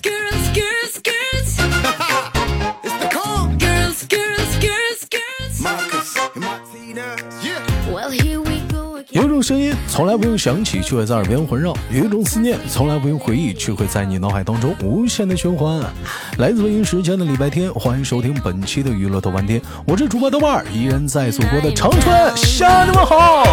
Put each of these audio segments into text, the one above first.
Girls, girls, girls, girls. It's the calm. Girls, girls, girls, girls. Marcus and Martina. Yeah. Well, here we go again. 有一种声音从来不用想起，却会在耳边环绕；有一种思念从来不用回忆，却会在你脑海当中无限的循环。来自北京时间的礼拜天，欢迎收听本期的娱乐豆瓣天，我是主播豆瓣儿，依然在祖国的长春向你们好。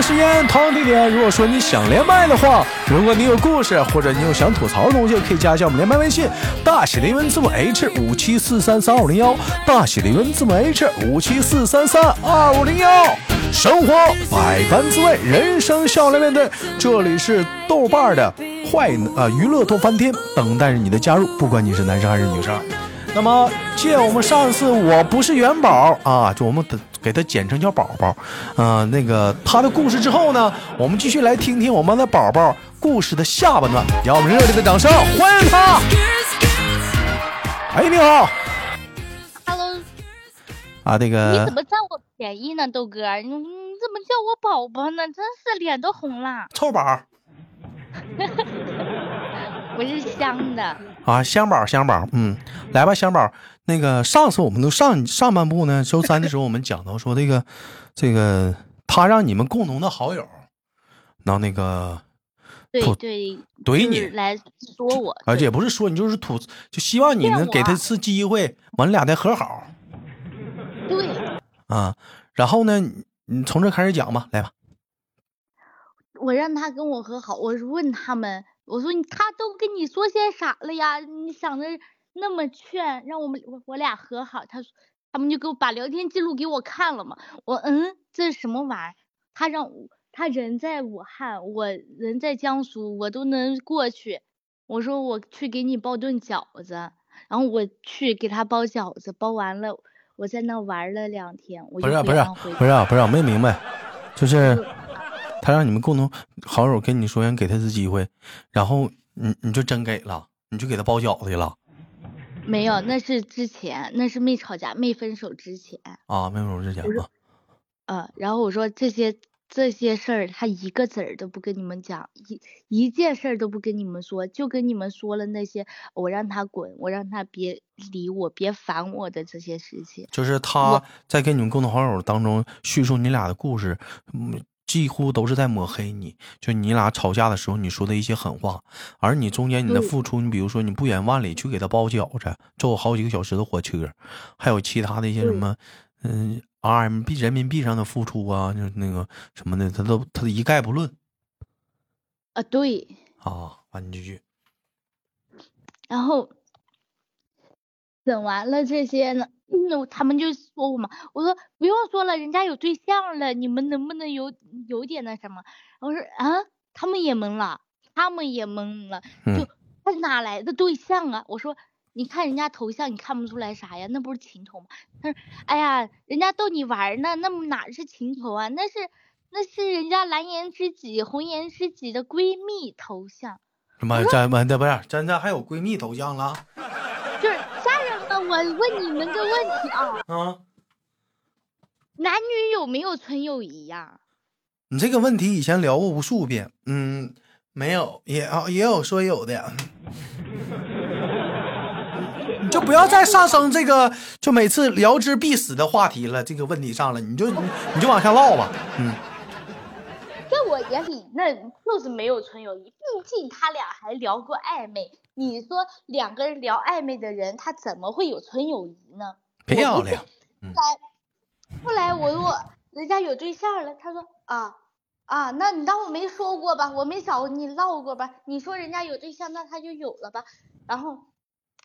时间，同样地点。如果说你想连麦的话，如果你有故事或者你有想吐槽的东西，可以加一下我们连麦微信，大写的英文字母 H 五七四三三二五零幺，大写的英文字母 H 五七四三三二五零幺。生活百般滋味，人生笑来面对。这里是豆瓣的坏啊、娱乐多翻天，等待着你的加入，不管你是男生还是女生。那么，借我们上次我不是元宝啊，就我们给他简称叫宝宝，啊、那个他的故事之后呢，我们继续来听听我们的宝宝故事的下半段，让我们热烈的掌声欢迎他.哎，你好 Hello，啊，那你个怎么占我便宜呢，豆哥？你你怎么叫我宝宝呢？真是脸都红了。臭宝 我是香的，啊，香宝香宝，嗯，来吧，香宝。那个上次我们都上上半部呢，周三的时候我们讲到说这个这个他让你们共同的好友，然后那个对对，怼你就是，来说我，而且也不是说你就是吐，就希望你能给他一次机会，完了俩再和好对，啊。然后呢，你你从这开始讲吧，来吧。我让他跟我和好，我是问他们，我说你他都跟你说些啥了呀？你想着那么劝，让我们我我俩和好，他说他们就给我把聊天记录给我看了嘛，我嗯，这是什么玩意儿？他让我他人在武汉，我人在江苏，我都能过去。我说我去给你包顿饺子，然后我去给他包饺子，包完了，我在那玩了两天，不是不是不是不是，我没明白，就是他让你们共同好友跟你说想给他一次机会，然后你你就真给了，你就给他包饺子去了没有，那是之前，那是没吵架、没分手之前。啊？没分手之前不是啊，呃，然后我说这些这些事儿，他一个子儿都不跟你们讲，一一件事儿都不跟你们说，就跟你们说了那些我让他滚，我让他别理我，别烦我的这些事情。就是他在跟你们共同好友当中叙述你俩的故事，嗯，几乎都是在抹黑你。就你俩吵架的时候，你说的一些狠话，而你中间你的付出，你比如说你不远万里去给他包饺子，坐好几个小时的火车，还有其他的一些什么，嗯，RMB 人民币上的付出啊，就那个什么的，他都他一概不论啊，对，啊。完，你继续。然后整完了这些呢，嗯，他们就说我嘛，我说不用说了，人家有对象了，你们能不能有有点那什么？我说啊，他们也懵了，他们也懵了，嗯就他哪来的对象啊？我说你看人家头像，你看不出来啥呀？那不是情头吗？他说哎呀，人家逗你玩呢，那么哪是情头啊？那是那是人家蓝颜知己、红颜知己的闺蜜头像。什么？咱们的不是，咱这还有闺蜜头像了问你们个问题啊，啊？男女有没有纯友谊呀、你这个问题以前聊过无数遍，嗯，没有，也啊也有说有的，你就不要再上升这个就每次聊之必死的话题了，这个问题上了，你就你你就往下唠吧，嗯，在我眼里，那就是没有纯友谊，毕竟他俩还聊过暧昧。你说两个人聊暧昧的人，他怎么会有纯友谊呢？漂亮，后来后来我我人家有对象了，他说啊啊，那你当我没说过吧，我没找你唠过吧？你说人家有对象，那他就有了吧？然后，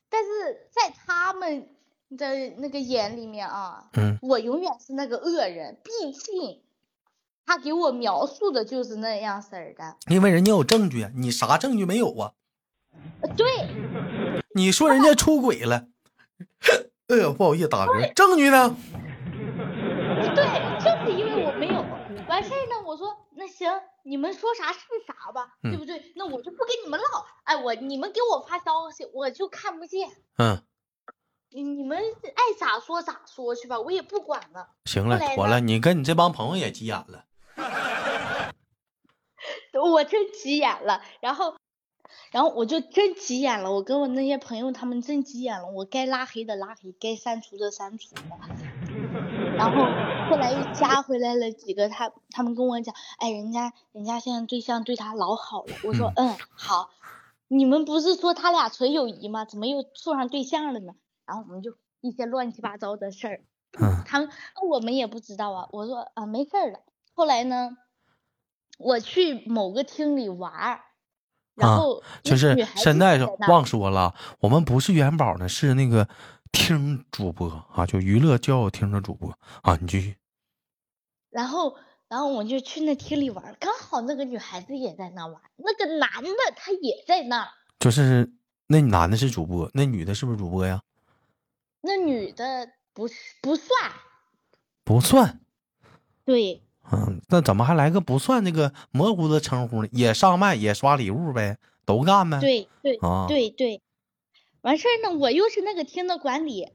但是在他们的那个眼里面啊，嗯，我永远是那个恶人，毕竟他给我描述的就是那样式儿的。因为人家有证据，你啥证据没有啊？呃对，你说人家出轨了，哎呀不好意思打嗝，证据呢？对，就是因为我没有完事儿呢。我说那行，你们说啥是啥吧，嗯对不对？那我就不跟你们唠。哎，我你们给我发消息，我就看不见。嗯，你你们爱咋说咋说去吧，我也不管了。行了妥了，你跟你这帮朋友也急眼了，我真急眼了。然后然后我就真急眼了，我跟我那些朋友他们真急眼了，我该拉黑的拉黑，该删除的删除了。然后后来又加回来了几个，他他们跟我讲，哎，人家人家现在对象对他老好了。我说，嗯，好。你们不是说他俩纯友谊吗？怎么又处上对象了呢？然后我们就一些乱七八糟的事儿，嗯他们我们也不知道啊。我说啊，没事儿的。后来呢，我去某个厅里玩儿，然啊就是现在忘说了，我们不是元宝呢，是那个听主播啊，就娱乐交友厅的主播啊，你继续。然后，然后我就去那厅里玩，刚好那个女孩子也在那玩，那个男的他也在那儿，就是那男的是主播，那女的是不是主播呀？那女的不是不算，不算，对，嗯，那怎么还来个不算那个模糊的称呼呢？也上麦，也刷礼物呗，都干呗。对对啊对对，完事儿呢，我又是那个厅的管理，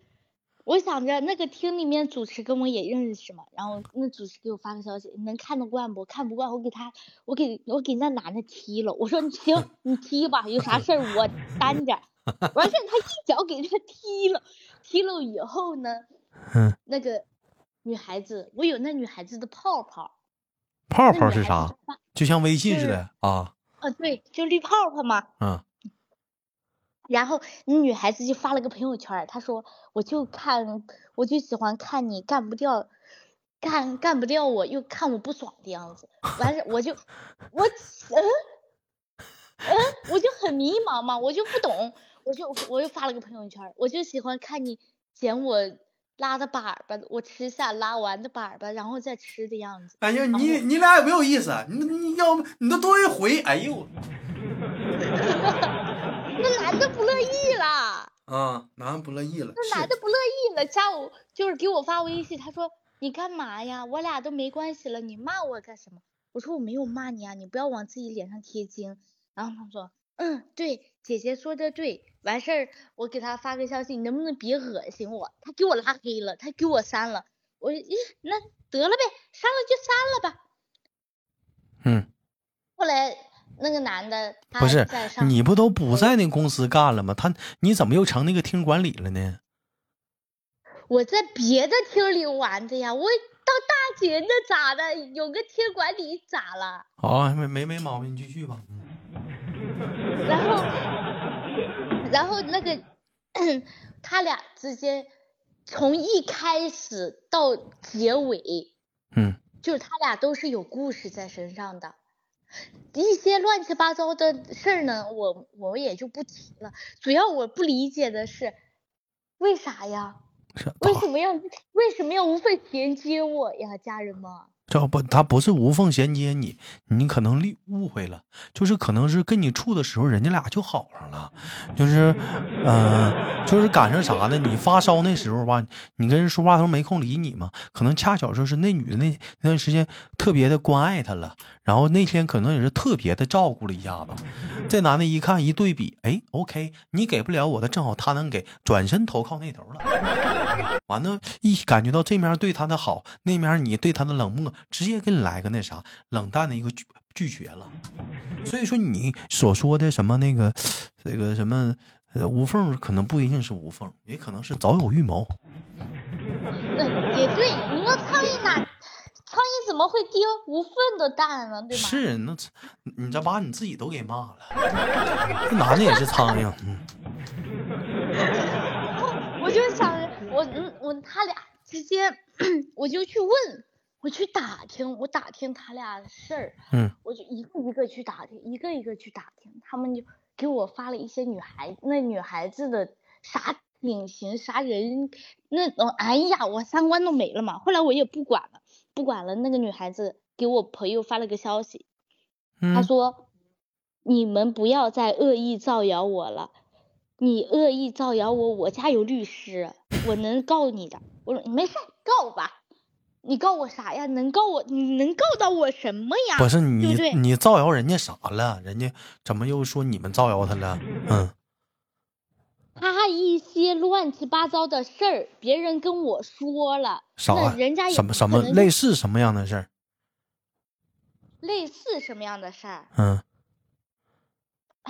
我想着那个厅里面主持跟我也认识嘛，然后那主持给我发个消息，你能看得惯不？看不惯，我给他，我给我给那男的踢了。我说你行，你踢吧，有啥事儿我担着。完事儿他一脚给他踢了，踢了以后呢，嗯，那个女孩子，我有那女孩子的泡泡，泡泡是啥？就像微信似的啊。啊，对，就绿泡泡嘛。嗯然后那女孩子就发了个朋友圈，她说我就看我就喜欢看你干不掉，干干不掉我又看我不爽的样子。完事我就我嗯嗯我就很迷茫嘛，我就不懂，我就我又发了个朋友圈，我就喜欢看你捡我拉的粑粑，我吃下拉完的粑粑，然后再吃的样子。哎呀，你你俩也没有意思，你你要不你都多一回，哎呦，那男的不乐意了。啊，男的不乐意了。那男的不乐意了，下午就是给我发微信，他说你干嘛呀？我俩都没关系了，你骂我干什么？我说我没有骂你啊，你不要往自己脸上贴金。然后他说，嗯，对，姐姐说的对。完事儿，我给他发个消息，你能不能别恶心我？他给我拉黑了，他给我删了。我咦，那得了呗，删了就删了吧。嗯，后来那个男的他不是你不都不在那公司干了吗？他你怎么又成那个厅管理了呢？我在别的厅里玩的呀，我当大姐那咋的？有个厅管理咋了？好、没没没毛病，你继续吧。然后，然后那个他俩之间从一开始到结尾，嗯就是他俩都是有故事在身上的。一些乱七八糟的事儿呢，我我也就不提了。主要我不理解的是，为啥呀？为什么要为什么要无缝衔接我呀，家人们？这不，他不是无缝衔接你，你可能误误会了，就是可能是跟你处的时候，人家俩就好上了，就是，嗯、就是赶上啥呢？你发烧那时候吧，你跟人说话，时候没空理你嘛，可能恰巧就是那女的那那段时间特别的关爱他了，然后那天可能也是特别的照顾了一下子。这男的一看一对比，哎，OK，你给不了我的，正好他能给，转身投靠那头了。完了，一感觉到这面对他的好，那面你对他的冷漠，直接给你来个那啥冷淡的一个拒拒绝了。所以说你所说的什么那个这个什么呃无缝，可能不一定是无缝，也可能是早有预谋。那也对，你说苍蝇哪，苍蝇怎么会叮无缝的蛋呢？对吗？是，那你这把你自己都给骂了。这男的也是苍蝇，嗯，我就想着，我嗯我他俩直接，我就去问，我去打听，我打听他俩的事儿，嗯，我就一个一个去打听，一个一个去打听，他们就给我发了一些女孩那女孩子的啥品行啥人那种，哎呀，我三观都没了嘛。后来我也不管了，不管了。那个女孩子给我朋友发了个消息，他嗯说：“你们不要再恶意造谣我了，你恶意造谣我，我家有律师，我能告你的。”我说：“没事，告吧。你告我啥呀？能告我？你能告到我什么呀？不是你？你造谣人家啥了？人家怎么又说你们造谣他了？嗯，他一些乱七八糟的事儿，别人跟我说了，啥那人家也不什么什么类似什么样的事儿？类似什么样的事儿？嗯，哎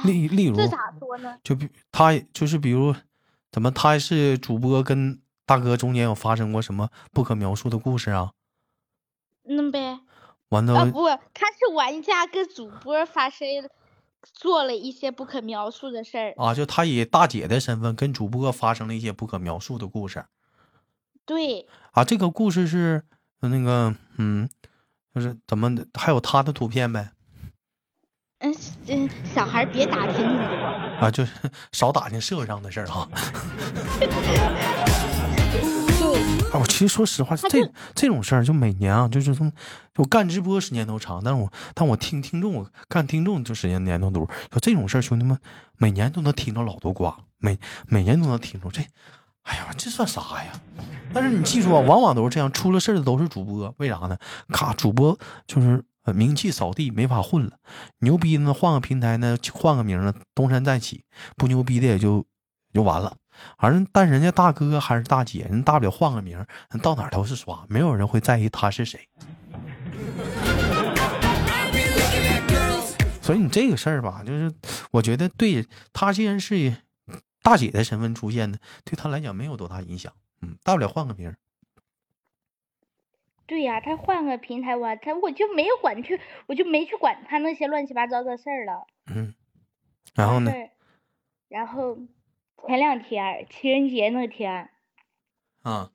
例例如这咋说呢？就比他就是比如怎么他是主播跟大哥中间有发生过什么不可描述的故事啊？嗯呗。完了、啊不，他是玩家跟主播发生做了一些不可描述的事儿。啊，就他以大姐的身份跟主播发生了一些不可描述的故事对，啊。这个故事是呃那个嗯，就是怎么的还有他的图片呗嗯嗯，小孩别打听你。啊，就是少打听社会上的事儿哈。啊，我其实说实话，这这种事儿就每年啊，就是从我干直播时间都长，但是我但我听听众，我干听众就时间年头多。就这种事儿，兄弟们每年都能听着老多瓜，每每年都能听着这，哎呀，这算啥呀？但是你记住啊，往往都是这样，出了事儿的都是主播，为啥呢？卡，主播就是名气扫地，没法混了。牛逼呢，换个平台呢，换个名呢，东山再起；不牛逼的也就就完了。而但人家大哥还是大姐，人大不了换个名，到哪都是刷，没有人会在意他是谁。所以你这个事儿吧，就是我觉得对他既然是大姐的身份出现的，对他来讲没有多大影响。嗯，大不了换个名。对呀、他换个平台玩，他我就没有管去，我就没去管他那些乱七八糟的事儿了。嗯，然后呢然后前两天情人节那天，啊，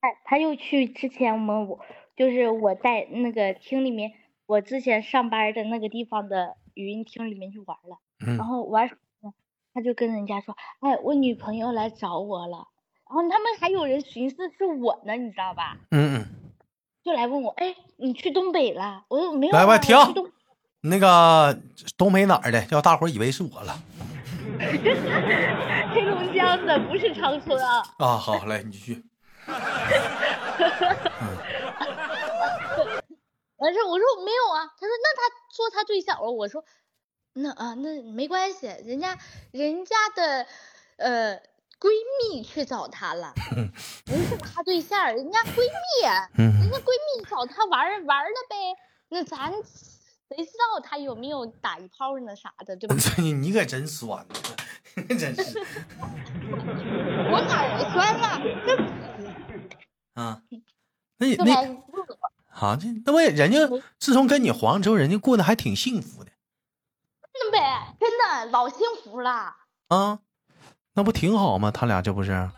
他他又去之前我们我就是我在那个厅里面，我之前上班的那个地方的语音厅里面去玩了。嗯然嗯后玩，他就跟人家说：“哎，我女朋友来找我了。”然后他们还有人寻思是我呢，你知道吧？嗯嗯，就来问我：“哎，你去东北了？”我说：“没有、啊。”来我去东。那个东北哪儿的，叫大伙以为是我了 黑龙江的，不是长春啊。啊。好，来你继续。完事儿我说没有啊，他说那他说他对象了，我说那啊那没关系，人家人家的呃闺蜜去找他了，不是他对象，人家闺蜜，嗯人家闺蜜找他玩玩了呗，那咱谁知道他有没有打一炮呢啥的，对吧？你你可真酸，真是 我哪儿酸了？这啊。那你那啊，这那不也人家自从跟你黄之后，人家过得还挺幸福的真的呗，真的老幸福了。啊，那不挺好吗？他俩这不是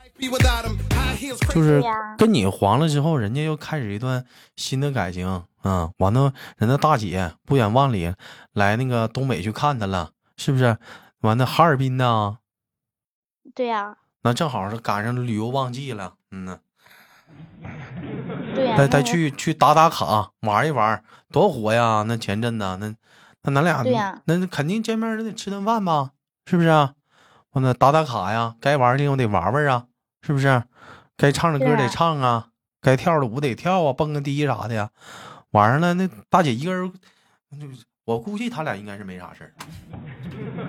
就是跟你黄了之后，人家又开始一段新的感情啊。完了，人家大姐不远万里来那个东北去看他了，是不是？完了，哈尔滨呢，对呀、那正好是赶上旅游旺季了，嗯呢，对呀、再再去去打打卡玩一玩，多火呀！那前阵子那那咱俩对呀那肯定见面得吃顿饭吧，是不是啊？完了打打卡呀，该玩的地方得玩玩啊，是不是？该唱的歌得唱啊，该跳的舞得跳啊，蹦个迪啥的呀。晚上了，那大姐一个人，就是我估计他俩应该是没啥事儿。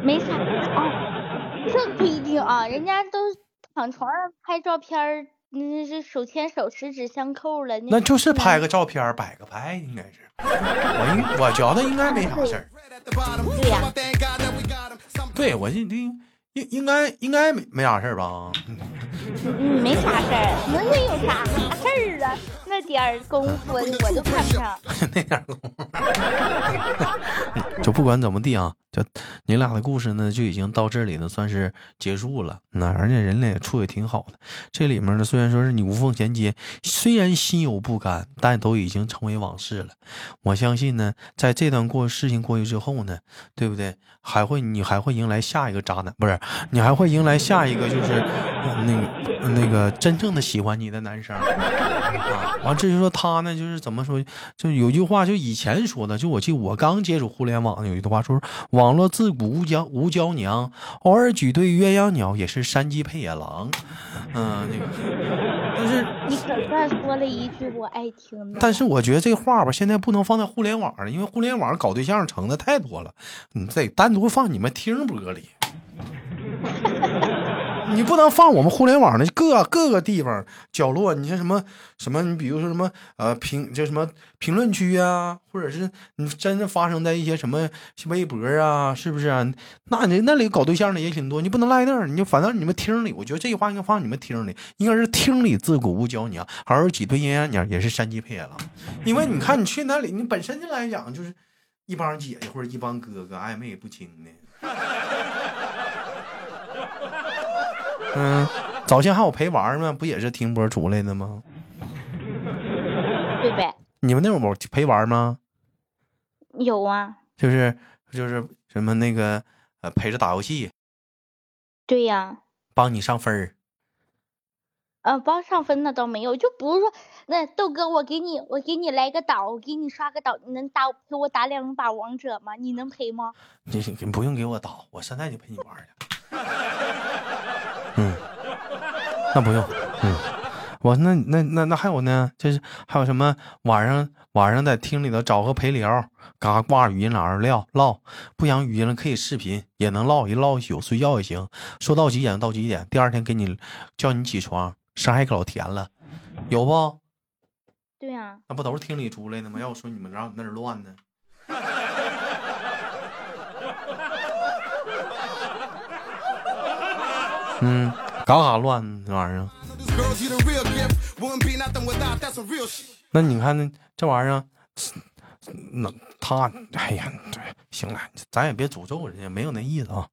没啥哦，这不一定啊，人家都躺床上拍照片儿，那是手牵手、十指相扣了。那就是拍个个照片，摆个拍，应该是。我应我觉得应该没啥事儿。对呀、对我这这应应该应该没没啥事儿吧？嗯，没啥事儿，能能有啥事儿啊？那点儿功夫我都看不上。那点儿功夫，就不管怎么地啊，就你俩的故事呢，就已经到这里呢，算是结束了。那而且人俩也处的挺好的。这里面呢，虽然说是你无缝衔接，虽然心有不甘，但都已经成为往事了。我相信呢，在这段过事情过去之后呢，对不对？还会你还会迎来下一个渣男，不是？你还会迎来下一个就是、那个那个真正的喜欢你的男生。啊，完至于说他呢，就是怎么说，就有句话，就以前说的，就我记得我刚接触互联网，有一句话说，网络自古无娇无娇娘，偶尔举对鸳鸯鸟，也是山鸡配野狼。嗯，那个，但是你可算说了一句我爱听的。但是我觉得这话吧，现在不能放在互联网上，因为互联网搞对象成的太多了，你得单独放你们听播里。你不能放我们互联网的各各个地方角落。你像什么什么，你比如说什么呃评就什么评论区啊，或者是你真的发生在一些什么微博啊，是不是啊？那你那里搞对象的也挺多，你不能赖那儿。你就反正你们厅里，我觉得这句话应该放你们厅里，应该是厅里自古无娇娘，好好几对鸳鸯鸟也是山鸡配了。因为你看你去那里，你本身就来讲就是一帮姐姐或者一帮哥哥暧昧不清的。嗯，早先还有陪玩吗？不也是停播出来的吗？对呗？你们那种陪玩吗？有啊，就是就是什么那个呃陪着打游戏，对呀。帮你上分儿。呃，帮上分那倒没有，就比如说，那豆哥，我给你，我给你来个岛，我给你刷个岛，你能打陪我打两把王者吗？你能陪吗？你你不用给我打，我现在就陪你玩去。嗯，那不用。嗯，我那那那那还有呢，就是还有什么晚上晚上在厅里头找个陪聊，嘎挂语音栏聊唠，不想语音了可以视频，也能唠一唠一宿，睡觉也行。说到几点到几点，第二天给你叫你起床，声还可老甜了，有不？对呀、那不都是厅里出来的吗？要我说你们那儿乱呢。嗯，嘎嘎乱这玩意儿。那你看那这玩意儿，那他，哎呀，对，行了，咱也别诅咒人家，没有那意思啊。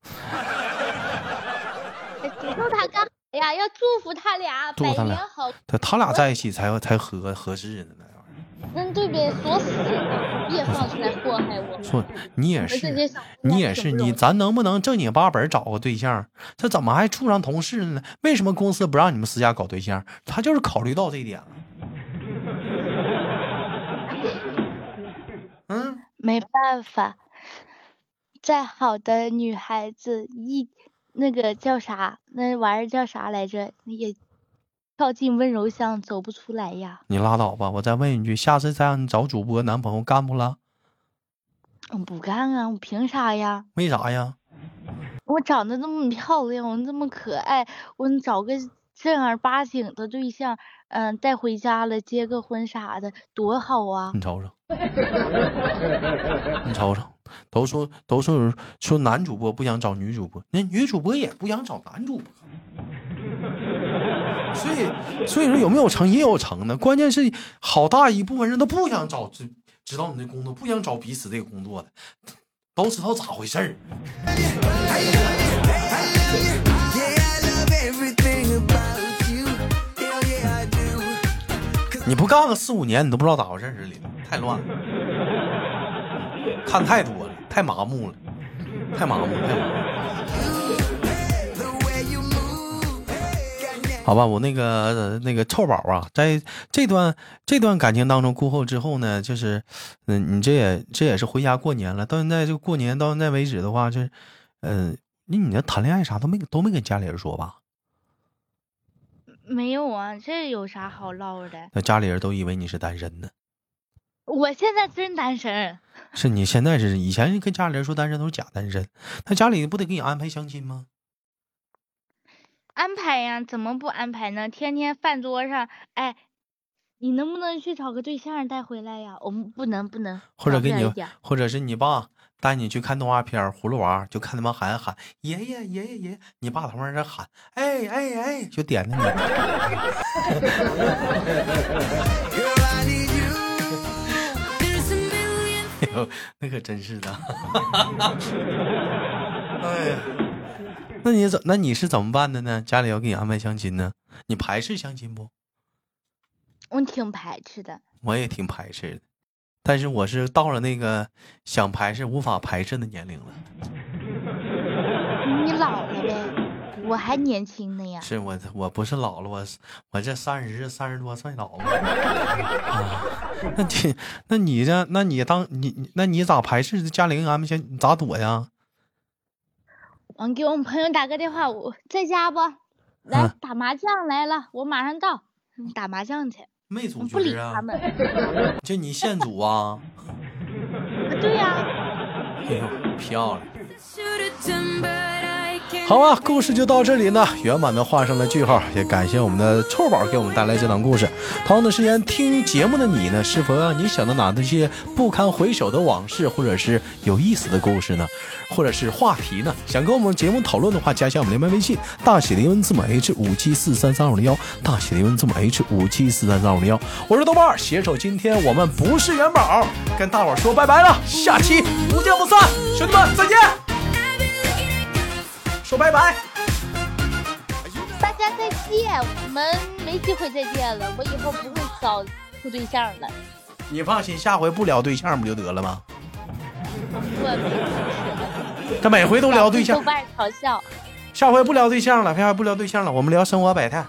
诅咒他干啥呀？要祝福他俩百祝福他俩年好。他他俩在一起才才合合适呢。那对呗，锁死了，别放出来祸害我们。说你也是，你也是你，咱能不能正经八本找个对象？这怎么还处上同事了呢？为什么公司不让你们私下搞对象？他就是考虑到这一点了。嗯，没办法，再好的女孩子一那个叫啥，那玩意儿叫啥来着？也跳进温柔乡走不出来呀。你拉倒吧！我再问一句，下次再让你找主播男朋友干不了？我不干啊，我凭啥呀？为啥呀？我长得这么漂亮，我这么可爱，我找个正儿八经的对象，嗯、带回家了，结个婚啥的，多好啊！你瞅瞅，你瞅瞅，都说都说说男主播不想找女主播，那女主播也不想找男主播。所以，所以说有没有成也有成的，关键是好大一部分人都不想找知知道你的工作，不想找彼此这个工作的，都知道咋回事儿。你不干个四五年，你都不知道咋回事儿，这里太乱了，看太多了，太麻木了，太麻木了，太麻木。好吧，我那个呃那个臭宝啊，在这段这段感情当中过后之后呢，就是，嗯，你这也这也是回家过年了，到现在就过年到现在为止的话，就是，嗯、你你那谈恋爱啥都没都没跟家里人说吧？没有啊，这有啥好唠的？那家里人都以为你是单身呢，我现在真单身，是你现在是以前跟家里人说单身都是假单身，那家里不得给你安排相亲吗？安排呀，怎么不安排呢？天天饭桌上，哎，你能不能去找个对象带回来呀？我们不能不能，或者给你或者是你爸带你去看动画片《葫芦娃》，就看他妈孩子喊爷爷爷爷爷，你爸他妈在喊哎哎哎，就点着你。Girl, I need you. There's a million 哎呦，那可真是的。哎呀，那你怎那你是怎么办的呢？家里要给你安排相亲呢？你排斥相亲不？我挺排斥的。我也挺排斥的，但是我是到了那个想排斥无法排斥的年龄了。你老了呗，我还年轻呢呀。是我我不是老了，我我这三十三十多算老了。啊，那你那你这那你当你你那你咋排斥家里给你安排相？你咋躲呀？我给我们朋友打个电话，我在家不？来嗯打麻将来了，我马上到。嗯打麻将去，没组我不理他？们。就你现组啊？对呀、哎呦，漂亮！好啊，故事就到这里呢，圆满的画上了句号。也感谢我们的臭宝给我们带来这档故事。同样的时间，听节目的你呢，是否让你想到哪那些不堪回首的往事，或者是有意思的故事呢？或者是话题呢？想跟我们节目讨论的话，加一下我们连麦微信，大写的英文字母 H 五七四三三二五零幺，大写的英文字母 H 五七四三三二五零幺。我是豆瓣，携手今天我们不是元宝，跟大伙说拜拜了，下期不见不散，兄弟们再见，说拜拜。大家再见，我们没机会再见了。我以后不会找处对象了。你放心，下回不聊对象不就得了吗？他每回都聊对象豆，瓣嘲笑，下回不聊对象了，下回不聊对象了，我们聊生活百态。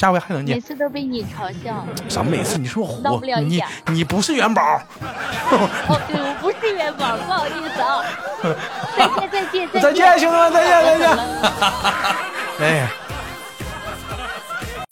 下回还能见每？次都被你嘲笑。什么每次你说我了一点你不是元宝，哦，对，我不是元宝，不好意思啊。再见，再见，再见，兄弟们，再见，再见。哎呀。